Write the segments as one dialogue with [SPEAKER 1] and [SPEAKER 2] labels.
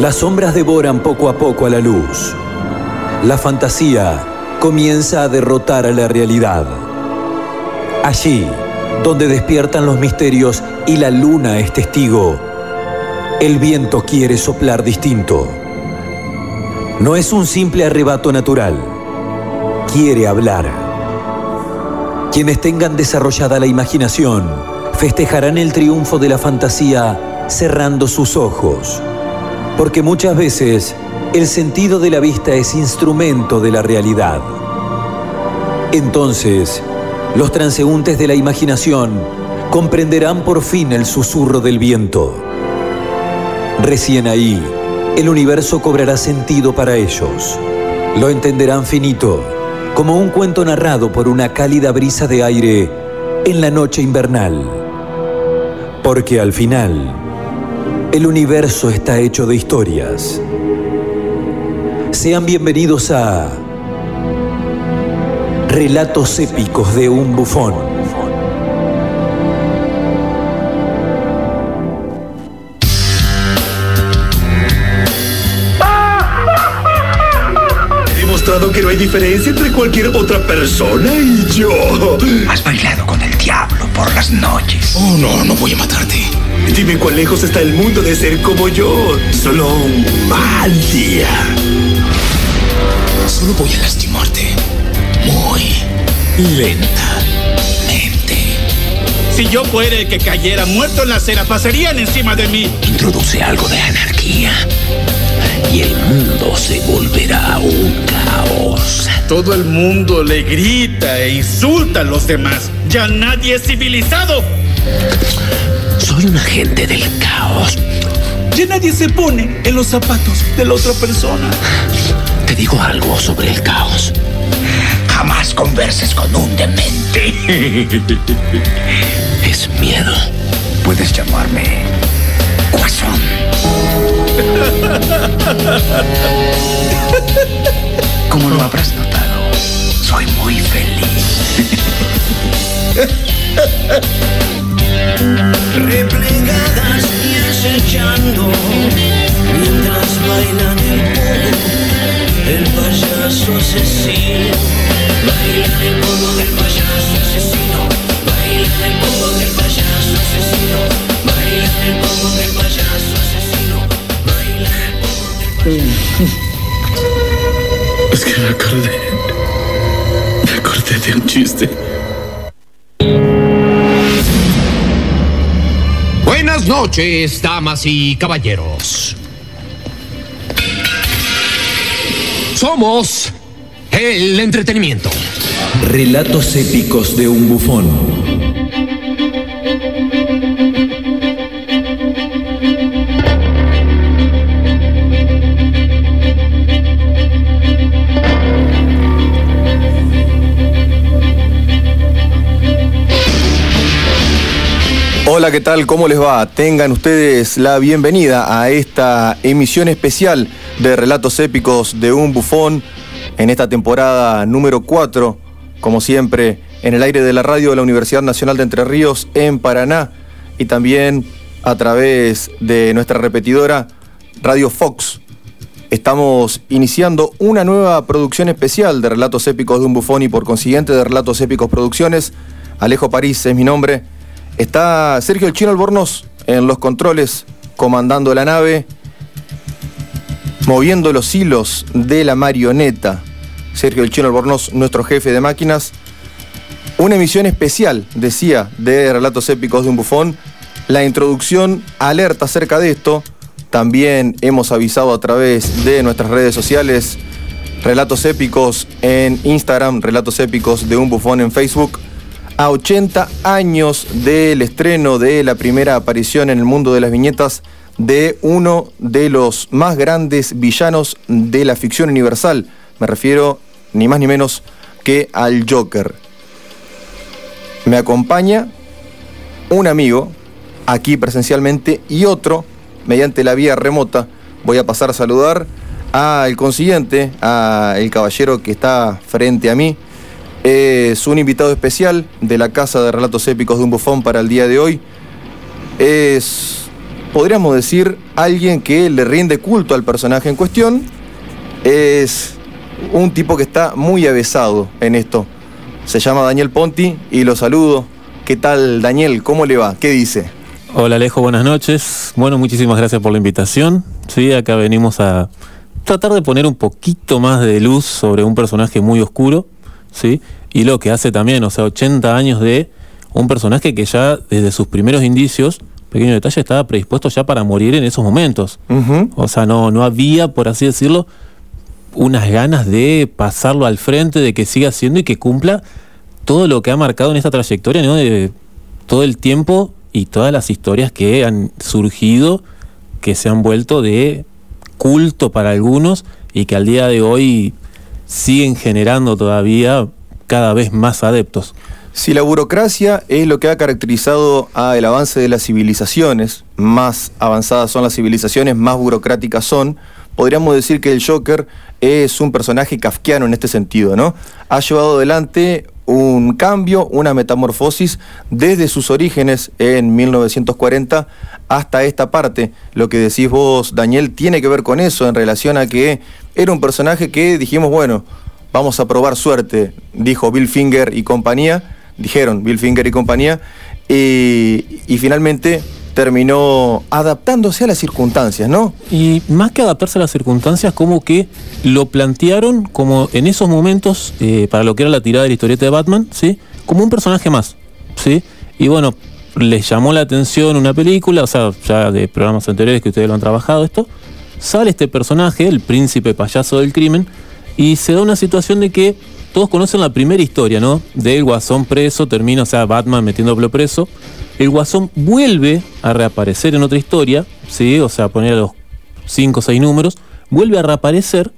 [SPEAKER 1] Las sombras devoran poco a poco a la luz. La fantasía comienza a derrotar a la realidad. Allí, donde despiertan los misterios y la luna es testigo, el viento quiere soplar distinto. No es un simple arrebato natural, quiere hablar. Quienes tengan desarrollada la imaginación festejarán el triunfo de la fantasía cerrando sus ojos, porque muchas veces el sentido de la vista es instrumento de la realidad. Entonces, los transeúntes de la imaginación comprenderán por fin el susurro del viento. Recién ahí, el universo cobrará sentido para ellos. Lo entenderán finito, como un cuento narrado por una cálida brisa de aire en la noche invernal. Porque al final, el universo está hecho de historias. Sean bienvenidos a Relatos épicos de un bufón.
[SPEAKER 2] Demostrado que no hay diferencia entre cualquier otra persona y yo.
[SPEAKER 3] Has bailado con el diablo por las noches.
[SPEAKER 2] Oh, no, no voy a matarte. Dime cuán lejos está el mundo de ser como yo. Solo un mal día.
[SPEAKER 3] Solo voy a lastimarte. Muy lentamente.
[SPEAKER 4] Si yo fuera el que cayera muerto en la acera, pasarían encima de mí.
[SPEAKER 3] Introduce algo de anarquía. Y el mundo se volverá un caos.
[SPEAKER 4] Todo el mundo le grita e insulta a los demás. Ya nadie es civilizado.
[SPEAKER 3] Soy un agente del caos.
[SPEAKER 4] Ya nadie se pone en los zapatos de la otra persona.
[SPEAKER 3] Te digo algo sobre el caos. Jamás converses con un demente. Es miedo. Puedes llamarme Guasón. Como lo habrás notado, soy muy feliz.
[SPEAKER 5] replegadas y acechando mientras bailan el pogo el payaso asesino. Baila el pogo del payaso asesino. Baila el pogo del payaso asesino. Baila el pogo del payaso asesino
[SPEAKER 2] Es que me acordé. Me acordé de un chiste.
[SPEAKER 6] Buenas noches, damas y caballeros. Somos el entretenimiento.
[SPEAKER 1] Relatos épicos de un bufón.
[SPEAKER 7] Hola, ¿qué tal? ¿Cómo les va? Tengan ustedes la bienvenida a esta emisión especial de Relatos Épicos de un Bufón en esta temporada número 4, como siempre, en el aire de la radio de la Universidad Nacional de Entre Ríos en Paraná y también a través de nuestra repetidora Radio Fox. Estamos iniciando una nueva producción especial de Relatos Épicos de un Bufón y por consiguiente de Relatos Épicos Producciones. Alejo París es mi nombre. Está Sergio El Chino Albornoz en los controles, comandando la nave, moviendo los hilos de la marioneta. Sergio El Chino Albornoz, nuestro jefe de máquinas. Una emisión especial, decía, de Relatos Épicos de un Bufón. La introducción alerta acerca de esto. También hemos avisado a través de nuestras redes sociales. Relatos Épicos en Instagram, Relatos Épicos de un Bufón en Facebook a 80 años del estreno de la primera aparición en el mundo de las viñetas de uno de los más grandes villanos de la ficción universal. Me refiero ni más ni menos que al Joker. Me acompaña un amigo aquí presencialmente y otro mediante la vía remota. Voy a pasar a saludar al consiguiente, al caballero que está frente a mí, es un invitado especial de la Casa de Relatos Épicos de un Bufón para el día de hoy. Es podríamos decir, alguien que le rinde culto al personaje en cuestión. Es un tipo que está muy avesado en esto. Se llama Daniel Ponti y lo saludo. ¿Qué tal, Daniel? ¿Cómo le va? ¿Qué dice?
[SPEAKER 8] Hola Alejo, buenas noches. Bueno, muchísimas gracias por la invitación. Sí, acá venimos a tratar de poner un poquito más de luz sobre un personaje muy oscuro, ¿sí? Y lo que hace también, o sea, 80 años de un personaje que ya desde sus primeros indicios, pequeño detalle, estaba predispuesto ya para morir en esos momentos. O sea, no, no había, por así decirlo, unas ganas de pasarlo al frente, de que siga siendo y que cumpla todo lo que ha marcado en esta trayectoria, ¿no? De todo el tiempo y todas las historias que han surgido, que se han vuelto de culto para algunos y que al día de hoy siguen generando todavía cada vez más adeptos.
[SPEAKER 7] Si la burocracia es lo que ha caracterizado al avance de las civilizaciones, más avanzadas son las civilizaciones, más burocráticas son, podríamos decir que el Joker es un personaje kafkiano en este sentido, ¿no? Ha llevado adelante un cambio, una metamorfosis desde sus orígenes en 1940 hasta esta parte. Lo que decís vos, Daniel, tiene que ver con eso en relación a que era un personaje que dijimos, bueno, vamos a probar suerte, dijo Bill Finger y compañía, dijeron Bill Finger y compañía, y, finalmente terminó adaptándose a las circunstancias, ¿no?
[SPEAKER 8] Y más que adaptarse a las circunstancias, como que lo plantearon como en esos momentos, eh, para lo que era la tirada de la historieta de Batman, ¿sí? Como un personaje más, ¿sí? Y bueno, les llamó la atención una película, o sea, ya de programas anteriores que ustedes lo han trabajado esto, sale este personaje, el príncipe payaso del crimen, y se da una situación de que todos conocen la primera historia, ¿no? Del guasón preso, termina, o sea, Batman metiéndolo preso, el Guasón vuelve a reaparecer en otra historia, ¿sí? o sea, poner a los 5 o 6 números, vuelve a reaparecer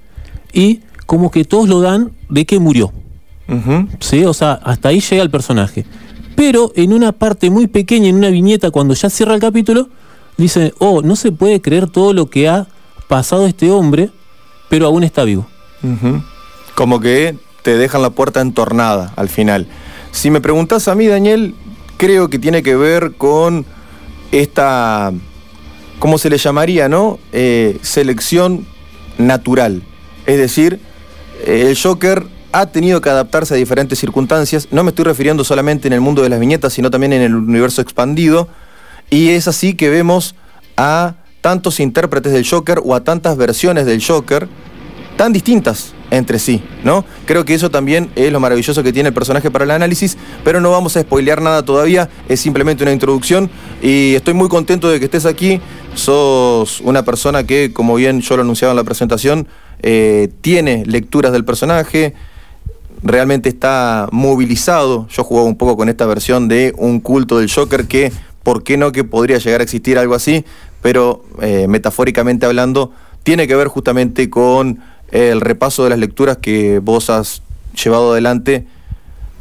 [SPEAKER 8] y como que todos lo dan de que murió. ¿sí? O sea, hasta ahí llega el personaje. Pero en una parte muy pequeña, en una viñeta, cuando ya cierra el capítulo, dice, oh, no se puede creer todo lo que ha pasado este hombre, pero aún está vivo.
[SPEAKER 7] Como que te dejan la puerta entornada al final. Si me preguntas a mí, Daniel, creo que tiene que ver con esta, ¿cómo se le llamaría, no? Eh, selección natural. Es decir, el Joker ha tenido que adaptarse a diferentes circunstancias. No me estoy refiriendo solamente en el mundo de las viñetas, sino también en el universo expandido. Y es así que vemos a tantos intérpretes del Joker o a tantas versiones del Joker tan distintas entre sí, ¿no? Creo que eso también es lo maravilloso que tiene el personaje para el análisis, pero no vamos a spoilear nada todavía, es simplemente una introducción y estoy muy contento de que estés aquí, sos una persona que, como bien yo lo anunciaba en la presentación, eh, tiene lecturas del personaje, realmente está movilizado, yo jugaba un poco con esta versión de un culto del Joker que, ¿por qué no que podría llegar a existir algo así? Pero eh, metafóricamente hablando, tiene que ver justamente con el repaso de las lecturas que vos has llevado adelante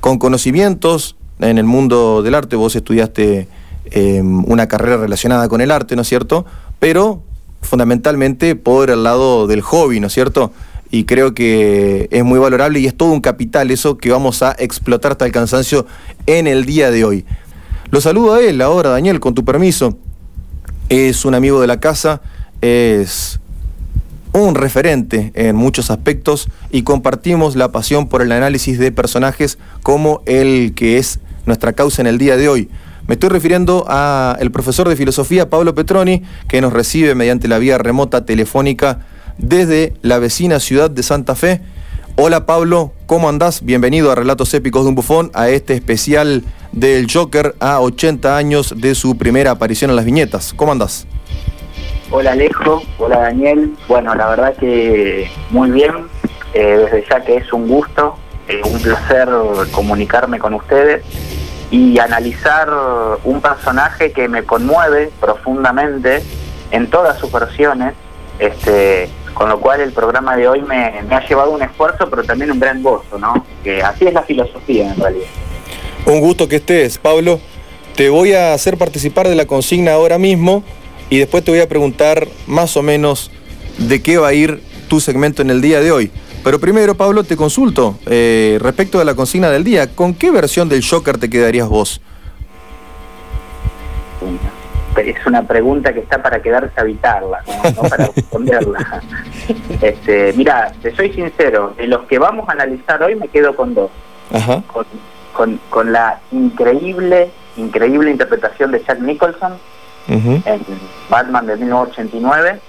[SPEAKER 7] con conocimientos en el mundo del arte. Vos estudiaste em, una carrera relacionada con el arte, ¿no es cierto? Pero fundamentalmente por el lado del hobby, ¿no es cierto? Y creo que es muy valorable y es todo un capital eso que vamos a explotar hasta el cansancio en el día de hoy. Lo saludo a él ahora, Daniel, con tu permiso. Es un amigo de la casa, es un referente en muchos aspectos y compartimos la pasión por el análisis de personajes como el que es nuestra causa en el día de hoy. Me estoy refiriendo al profesor de filosofía Pablo Petroni, que nos recibe mediante la vía remota telefónica desde la vecina ciudad de Santa Fe. Hola Pablo, ¿cómo andás? Bienvenido a Relatos Épicos de un Bufón, a este especial del Joker a 80 años de su primera aparición en las viñetas. ¿Cómo andás?
[SPEAKER 9] Hola Alejo, hola Daniel. Bueno, la verdad que muy bien. Eh, desde ya que es un gusto, eh, un placer comunicarme con ustedes y analizar un personaje que me conmueve profundamente en todas sus versiones. Este, con lo cual el programa de hoy me, me ha llevado un esfuerzo, pero también un gran gozo, ¿no? Que así es la filosofía en realidad.
[SPEAKER 7] Un gusto que estés, Pablo. Te voy a hacer participar de la consigna ahora mismo y después te voy a preguntar más o menos de qué va a ir tu segmento en el día de hoy. Pero primero, Pablo, te consulto eh, respecto a la consigna del día. ¿Con qué versión del Joker te quedarías vos?
[SPEAKER 9] Es una pregunta que está para quedarse a habitarla, no, no para responderla. este, mira, te soy sincero, de los que vamos a analizar hoy me quedo con dos.
[SPEAKER 7] Ajá.
[SPEAKER 9] Con, con, con la increíble, increíble interpretación de Jack Nicholson en Batman de 1989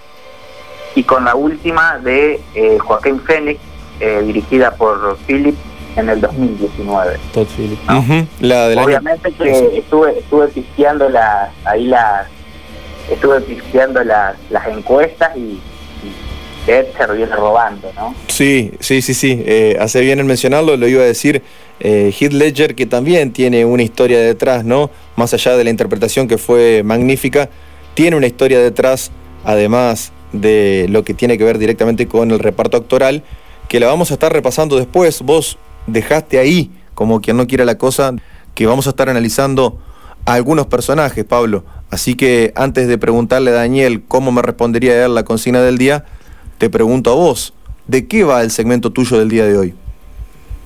[SPEAKER 9] y con la última de eh, Joaquín Phoenix, eh, dirigida por Philip en el 2019.
[SPEAKER 8] Todd Phillips.
[SPEAKER 7] Ujú. La del año-
[SPEAKER 9] Obviamente que estuve estuve pisteando las ahí las estuve pisteando las, las encuestas y, y Dexter viene robando, ¿no?
[SPEAKER 7] Sí, sí, sí, sí. Eh, hace bien en mencionarlo, lo iba a decir eh, Heath Ledger, que también tiene una historia detrás, ¿no? Más allá de la interpretación que fue magnífica, tiene una historia detrás, además de lo que tiene que ver directamente con el reparto actoral, que la vamos a estar repasando después. Vos dejaste ahí, como quien no quiere la cosa, que vamos a estar analizando a algunos personajes, Pablo. Así que antes de preguntarle a Daniel cómo me respondería él la consigna del día, te pregunto a vos, ¿de qué va el segmento tuyo del día de hoy?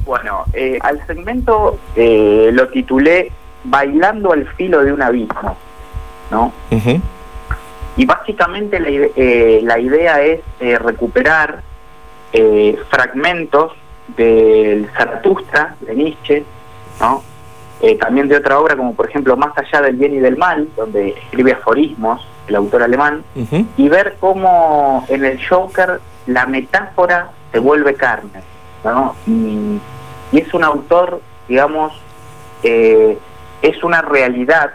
[SPEAKER 9] Bueno, eh, al segmento eh, lo titulé Bailando al filo de un abismo, ¿no?
[SPEAKER 7] Ujú,
[SPEAKER 9] Y básicamente la, eh, la idea es eh, recuperar eh, fragmentos del Zaratustra de Nietzsche, ¿no? Eh, también de otra obra como por ejemplo Más allá del bien y del mal, donde escribe aforismos el autor alemán, y ver cómo en el Joker la metáfora se vuelve carne, ¿no? Y, y es un autor, digamos, eh, es una realidad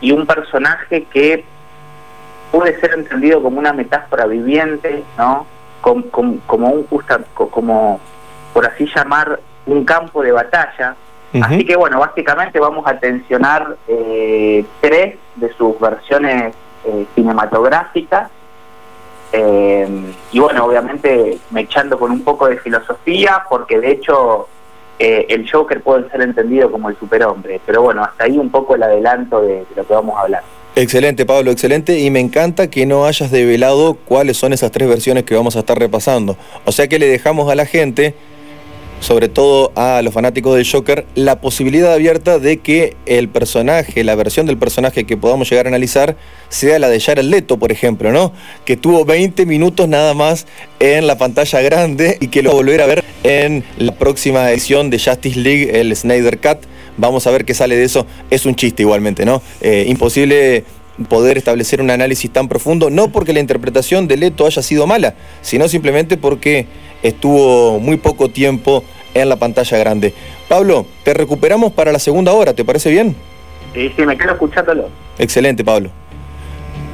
[SPEAKER 9] y un personaje que puede ser entendido como una metáfora viviente, ¿no? Com- com- como un justa, co- como por así llamar un campo de batalla. Así que bueno, básicamente vamos a tensionar eh, tres de sus versiones eh, cinematográficas. Eh, y bueno, obviamente me echando con un poco de filosofía, porque de hecho eh, el Joker puede ser entendido como el superhombre. Pero bueno, hasta ahí un poco el adelanto de, de lo que vamos a hablar.
[SPEAKER 7] Excelente, Pablo, excelente. Y me encanta que no hayas develado cuáles son esas tres versiones que vamos a estar repasando. O sea que le dejamos a la gente, sobre todo a los fanáticos del Joker, la posibilidad abierta de que el personaje, la versión del personaje que podamos llegar a analizar, sea la de Jared Leto, por ejemplo, ¿no? Que tuvo 20 minutos nada más en la pantalla grande y que lo va a volver a ver en la próxima edición de Justice League, el Snyder Cut. Vamos a ver qué sale de eso. Es un chiste igualmente, ¿no? Eh, imposible poder establecer un análisis tan profundo, no porque la interpretación de Leto haya sido mala, sino simplemente porque estuvo muy poco tiempo en la pantalla grande. Pablo, te recuperamos para la segunda hora, ¿te parece bien?
[SPEAKER 9] Sí, sí, me quedo escuchándolo.
[SPEAKER 7] Excelente, Pablo.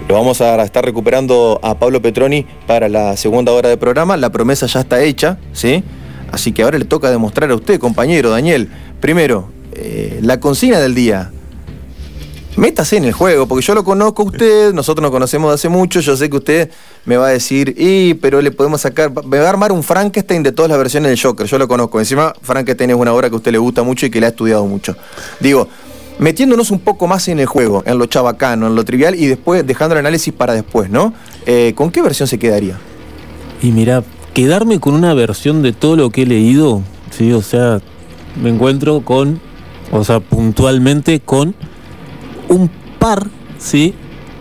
[SPEAKER 7] Lo vamos a estar recuperando a Pablo Petroni para la segunda hora de programa. La promesa ya está hecha, ¿sí? Así que ahora le toca demostrar a usted, compañero Daniel. Primero, eh, la consigna del día. Métase en el juego, porque yo lo conozco a usted, nosotros nos conocemos de hace mucho, yo sé que usted me va a decir, y pero le podemos sacar, me va a armar un Frankenstein de todas las versiones del Joker, yo lo conozco. Encima, Frankenstein es una obra que a usted le gusta mucho y que le ha estudiado mucho. Digo, metiéndonos un poco más en el juego, en lo chabacano, en lo trivial, y después dejando el análisis para después, ¿no? Eh, ¿Con qué versión se quedaría?
[SPEAKER 8] Y mira, quedarme con una versión de todo lo que he leído, sí, o sea, me encuentro con, o sea, puntualmente con un par, sí,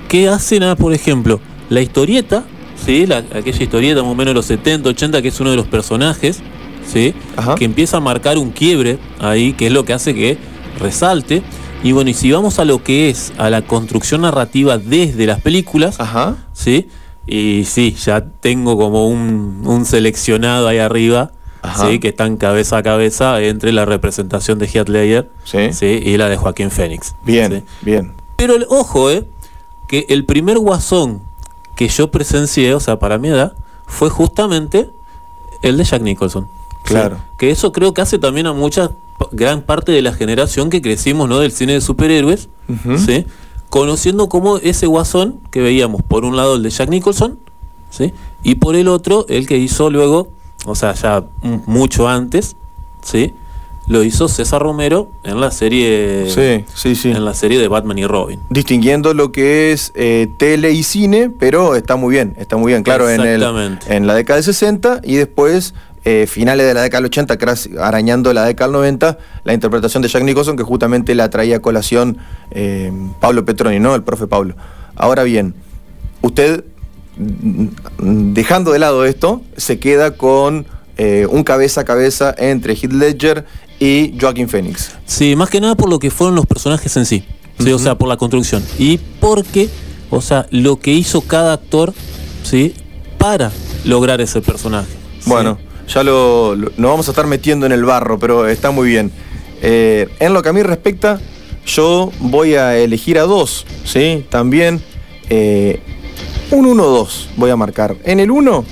[SPEAKER 8] que hacen a, por ejemplo, la historieta, sí, la, aquella historieta más o menos de los 70, 80, que es uno de los personajes, sí,
[SPEAKER 7] Ajá.
[SPEAKER 8] que empieza a marcar un quiebre ahí, que es lo que hace que resalte. Y bueno, y si vamos a lo que es a la construcción narrativa desde las películas,
[SPEAKER 7] Ajá.
[SPEAKER 8] ¿sí? Y sí, ya tengo como un, un seleccionado ahí arriba,
[SPEAKER 7] Ajá.
[SPEAKER 8] ¿sí? Que están cabeza a cabeza entre la representación de Heath Ledger,
[SPEAKER 7] Sí.
[SPEAKER 8] ¿sí? Y la de Joaquín Phoenix.
[SPEAKER 7] Bien, bien.
[SPEAKER 8] Pero el- ojo, ¿eh? Que el primer guasón que yo presencié, o sea, para mi edad, fue justamente el de Jack Nicholson.
[SPEAKER 7] Claro.
[SPEAKER 8] Que eso creo que hace también a mucha, gran parte de la generación que crecimos, ¿no? Del cine de superhéroes. ¿sí? Conociendo como ese guasón que veíamos, por un lado el de Jack Nicholson, ¿sí? Y por el otro, el que hizo luego, o sea, ya mucho antes, ¿sí? Lo hizo César Romero en la serie
[SPEAKER 7] Sí, sí, sí.
[SPEAKER 8] en la serie de Batman y Robin.
[SPEAKER 7] distinguiendo lo que es eh, tele y cine, pero está muy bien, está muy bien, claro, en, el, en la década de 60 y después eh, finales de la década del 80, casi arañando la década del 90, la interpretación de Jack Nicholson que justamente la traía a colación eh, Pablo Petroni, ¿no? El profe Pablo. Ahora bien, usted, dejando de lado esto, se queda con eh, un cabeza a cabeza entre Heath Ledger y Joaquin Phoenix.
[SPEAKER 8] Sí, más que nada por lo que fueron los personajes en sí. ¿sí? O sea, por la construcción. Y porque, o sea, lo que hizo cada actor, ¿sí? Para lograr ese personaje. ¿sí?
[SPEAKER 7] Bueno, ya lo, lo- nos vamos a estar metiendo en el barro, pero está muy bien. Eh, en lo que a mí respecta, yo voy a elegir a dos, ¿sí? También eh, un 1-2 voy a marcar. En el 1,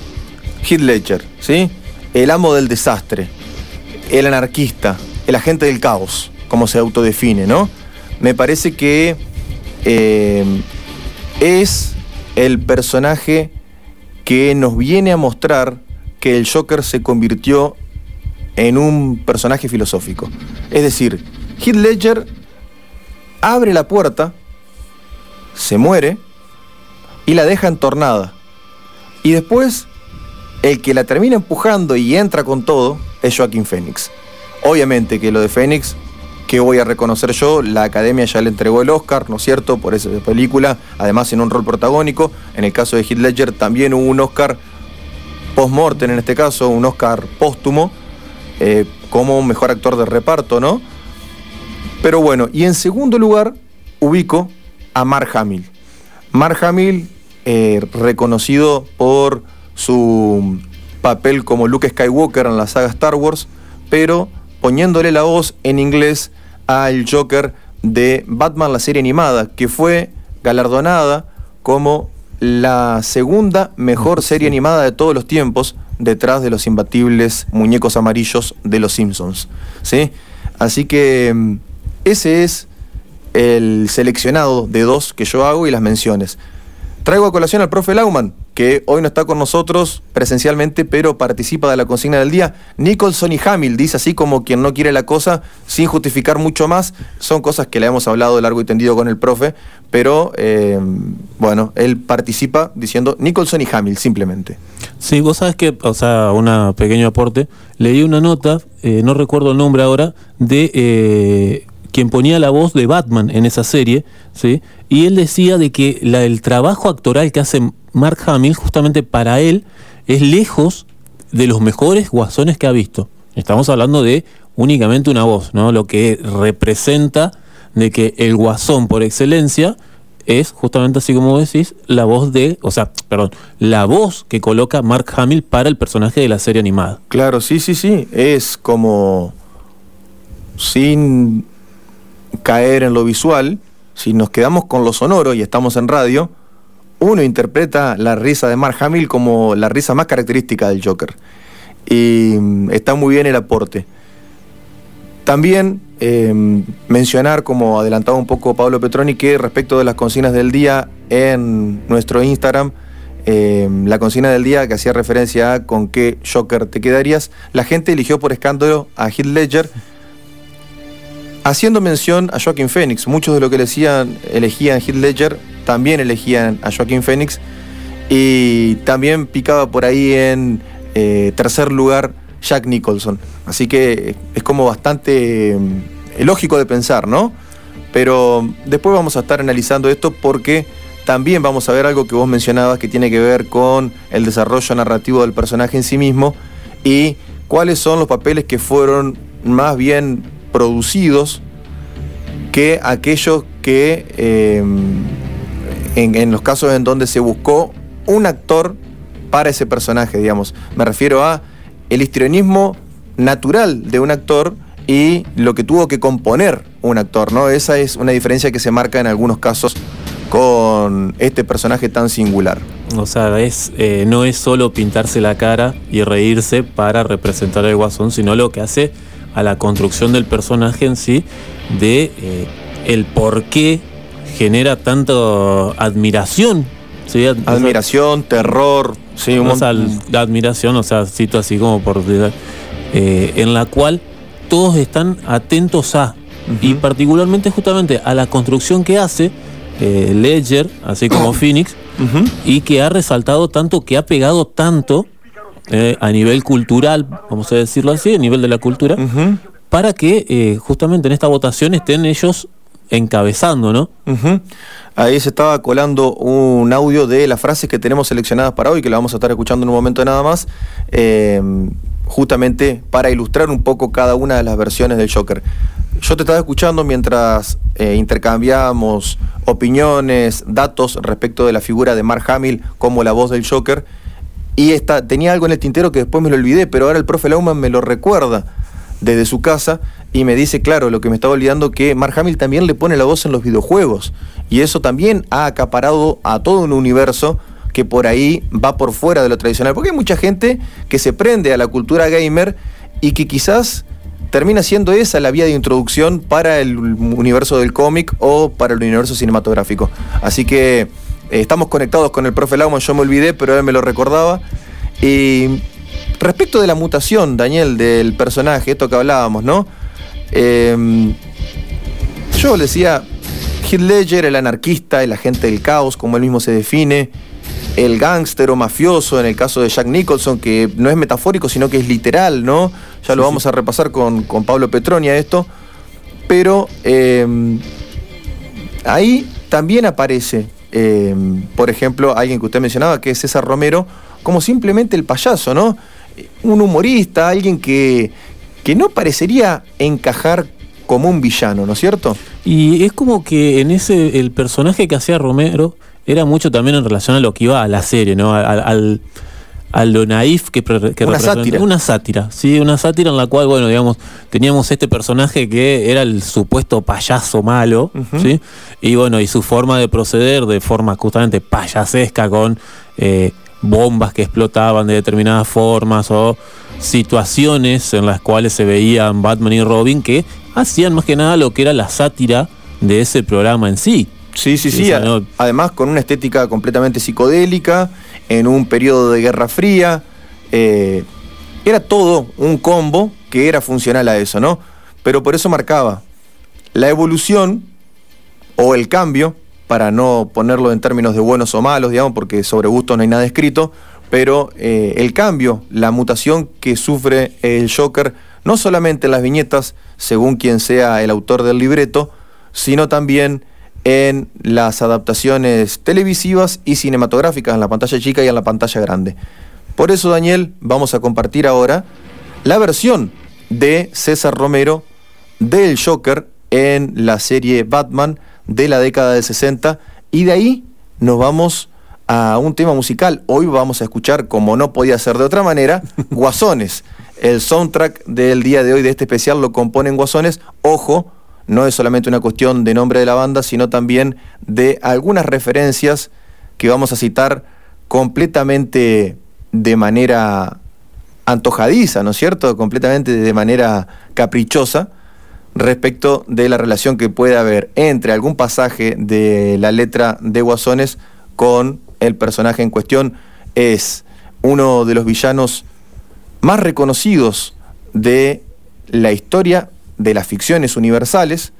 [SPEAKER 7] Heath Ledger, ¿sí? El amo del desastre, el anarquista, el agente del caos, como se autodefine, ¿no? Me parece que eh, es el personaje que nos viene a mostrar que el Joker se convirtió en un personaje filosófico. Es decir, Heath Ledger abre la puerta, se muere y la deja entornada. Y después, el que la termina empujando y entra con todo es Joaquin Phoenix. Obviamente que lo de Phoenix, que voy a reconocer yo, la academia ya le entregó el Oscar, ¿no es cierto?, por esa película, además en un rol protagónico. En el caso de Heath Ledger también hubo un Oscar post-mortem, en este caso, un Oscar póstumo, eh, como mejor actor de reparto, ¿no? Pero bueno, y en segundo lugar ubico a Mark Hamill. Mark Hamill, eh, reconocido por su papel como Luke Skywalker en la saga Star Wars, pero poniéndole la voz en inglés al Joker de Batman, la serie animada, que fue galardonada como la segunda mejor serie animada de todos los tiempos, detrás de los imbatibles muñecos amarillos de los Simpsons. ¿sí? Así que mm, ese es el seleccionado de dos que yo hago y las menciones. Traigo a colación al profe Lauman, que hoy no está con nosotros presencialmente, pero participa de la consigna del día. Nicholson y Hamill, dice así como quien no quiere la cosa, sin justificar mucho más. Son cosas que le hemos hablado de largo y tendido con el profe, pero eh, bueno, él participa diciendo Nicholson y Hamill, simplemente.
[SPEAKER 8] Sí, vos sabes que, o sea, un pequeño aporte. Leí una nota, eh, no recuerdo el nombre ahora, de eh, quien ponía la voz de Batman en esa serie, ¿sí? Y él decía de que el trabajo actoral que hace Mark Hamill, justamente para él, es lejos de los mejores guasones que ha visto. Estamos hablando de únicamente una voz, ¿no? Lo que representa de que el guasón por excelencia es justamente así como decís, la voz de, o sea, perdón, la voz que coloca Mark Hamill para el personaje de la serie animada.
[SPEAKER 7] Claro, sí, sí, sí. Es como sin caer en lo visual, si nos quedamos con lo sonoro y estamos en radio, uno interpreta la risa de Mark Hamill como la risa más característica del Joker. Y mm, está muy bien el aporte. También eh, mencionar, como adelantaba un poco Pablo Petroni, que respecto de las consignas del día en nuestro Instagram, eh, la consigna del día que hacía referencia a con qué Joker te quedarías, la gente eligió por escándalo a Heath Ledger, haciendo mención a Joaquin Phoenix. Muchos de los que elegían, elegían Ledger también elegían a Joaquin Phoenix. Y también picaba por ahí en eh, tercer lugar Jack Nicholson. Así que es como bastante eh, lógico de pensar, ¿no? Pero después vamos a estar analizando esto porque también vamos a ver algo que vos mencionabas que tiene que ver con el desarrollo narrativo del personaje en sí mismo y cuáles son los papeles que fueron más bien producidos que aquellos que eh, en, los casos en donde se buscó un actor para ese personaje, digamos. Me refiero a el histrionismo natural de un actor y lo que tuvo que componer un actor, ¿no? Esa es una diferencia que se marca en algunos casos con este personaje tan singular.
[SPEAKER 8] O sea, es, eh, no es solo pintarse la cara y reírse para representar al guasón, sino lo que hace a la construcción del personaje en sí, de eh, el por qué genera tanto admiración. ¿sí? Ad-
[SPEAKER 7] Admiración, terror, sí, un
[SPEAKER 8] o sea,
[SPEAKER 7] mon-
[SPEAKER 8] la admiración, o sea, cito así como por eh, en la cual todos están atentos a y particularmente justamente a la construcción que hace eh, Ledger, así como Phoenix, y que ha resaltado tanto, que ha pegado tanto eh, a nivel cultural, vamos a decirlo así, a nivel de la cultura, para que eh, justamente en esta votación estén ellos encabezando, ¿no?
[SPEAKER 7] Ahí se estaba colando un audio de las frases que tenemos seleccionadas para hoy, que la vamos a estar escuchando en un momento nada más, eh, justamente para ilustrar un poco cada una de las versiones del Joker. Yo te estaba escuchando mientras eh, intercambiábamos opiniones, datos respecto de la figura de Mark Hamill como la voz del Joker, y esta, tenía algo en el tintero que después me lo olvidé, pero ahora el profe Lauman me lo recuerda desde su casa y me dice, claro, lo que me estaba olvidando, que Mark Hamill también le pone la voz en los videojuegos. Y eso también ha acaparado a todo un universo que por ahí va por fuera de lo tradicional. Porque hay mucha gente que se prende a la cultura gamer y que quizás termina siendo esa la vía de introducción para el universo del cómic o para el universo cinematográfico. Así que eh, estamos conectados con el profe Lauman, yo me olvidé, pero él me lo recordaba. Y respecto de la mutación, Daniel, del personaje, esto que hablábamos, ¿no? Eh, yo le decía, Heath Ledger, el anarquista, el agente del caos, como él mismo se define, el gángster o mafioso, en el caso de Jack Nicholson, que no es metafórico, sino que es literal, ¿no? Ya lo vamos a repasar con, con Pablo Petronia esto. Pero eh, ahí también aparece, eh, por ejemplo, alguien que usted mencionaba, que es César Romero, como simplemente el payaso, ¿no? Un humorista, alguien que, que no parecería encajar como un villano, ¿no es cierto?
[SPEAKER 8] Y es como que en ese, el personaje que hacía Romero era mucho también en relación a lo que iba a la serie, ¿no? Al, al- a lo naif que, que
[SPEAKER 7] Una
[SPEAKER 8] representa-
[SPEAKER 7] sátira.
[SPEAKER 8] Una sátira, sí, una sátira en la cual, bueno, digamos, teníamos este personaje que era el supuesto payaso malo, ¿sí? Y bueno, y su forma de proceder de forma justamente payasesca con eh, bombas que explotaban de determinadas formas o situaciones en las cuales se veían Batman y Robin que hacían más que nada lo que era la sátira de ese programa en sí.
[SPEAKER 7] Sí, sí, sí. Además, con una estética completamente psicodélica, en un periodo de Guerra Fría. eh, era todo un combo que era funcional a eso, ¿no? Pero por eso marcaba la evolución o el cambio, para no ponerlo en términos de buenos o malos, digamos, porque sobre gustos no hay nada escrito, pero eh, el cambio, la mutación que sufre el Joker, no solamente en las viñetas, según quien sea el autor del libreto, sino también en las adaptaciones televisivas y cinematográficas en la pantalla chica y en la pantalla grande. Por eso, Daniel, vamos a compartir ahora la versión de César Romero del Joker en la serie Batman de la década del 60 y de ahí nos vamos a un tema musical. Hoy vamos a escuchar, como no podía ser de otra manera, Guasones. El soundtrack del día de hoy de este especial lo componen Guasones. Ojo, no es solamente una cuestión de nombre de la banda, sino también de algunas referencias que vamos a citar completamente de manera antojadiza, ¿no es cierto? Completamente de manera caprichosa respecto de la relación que puede haber entre algún pasaje de la letra de Guasones con el personaje en cuestión. Es uno de los villanos más reconocidos de la historia de las ficciones universales.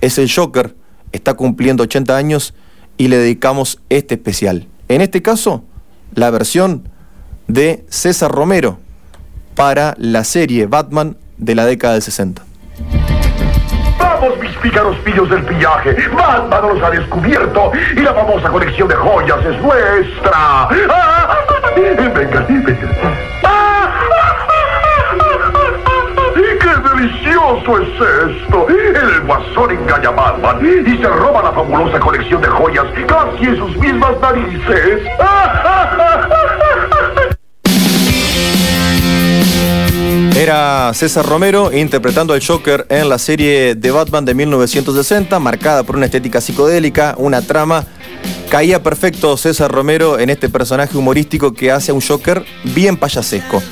[SPEAKER 7] Es el Joker, está cumpliendo 80 años y le dedicamos este especial. En este caso, la versión de César Romero para la serie Batman de la década del 60.
[SPEAKER 10] Vamos, mis pícaros pillos del pillaje. Batman nos ha descubierto y la famosa colección de joyas es nuestra. ¡Ah! Venga, venga. ¡Qué delicioso es esto! El guasón engaña a Batman y se roba la fabulosa colección de joyas casi en sus mismas narices.
[SPEAKER 7] Era César Romero interpretando al Joker en la serie de Batman de 1960, marcada por una estética psicodélica, una trama. Caía perfecto César Romero en este personaje humorístico que hace a un Joker bien payasesco.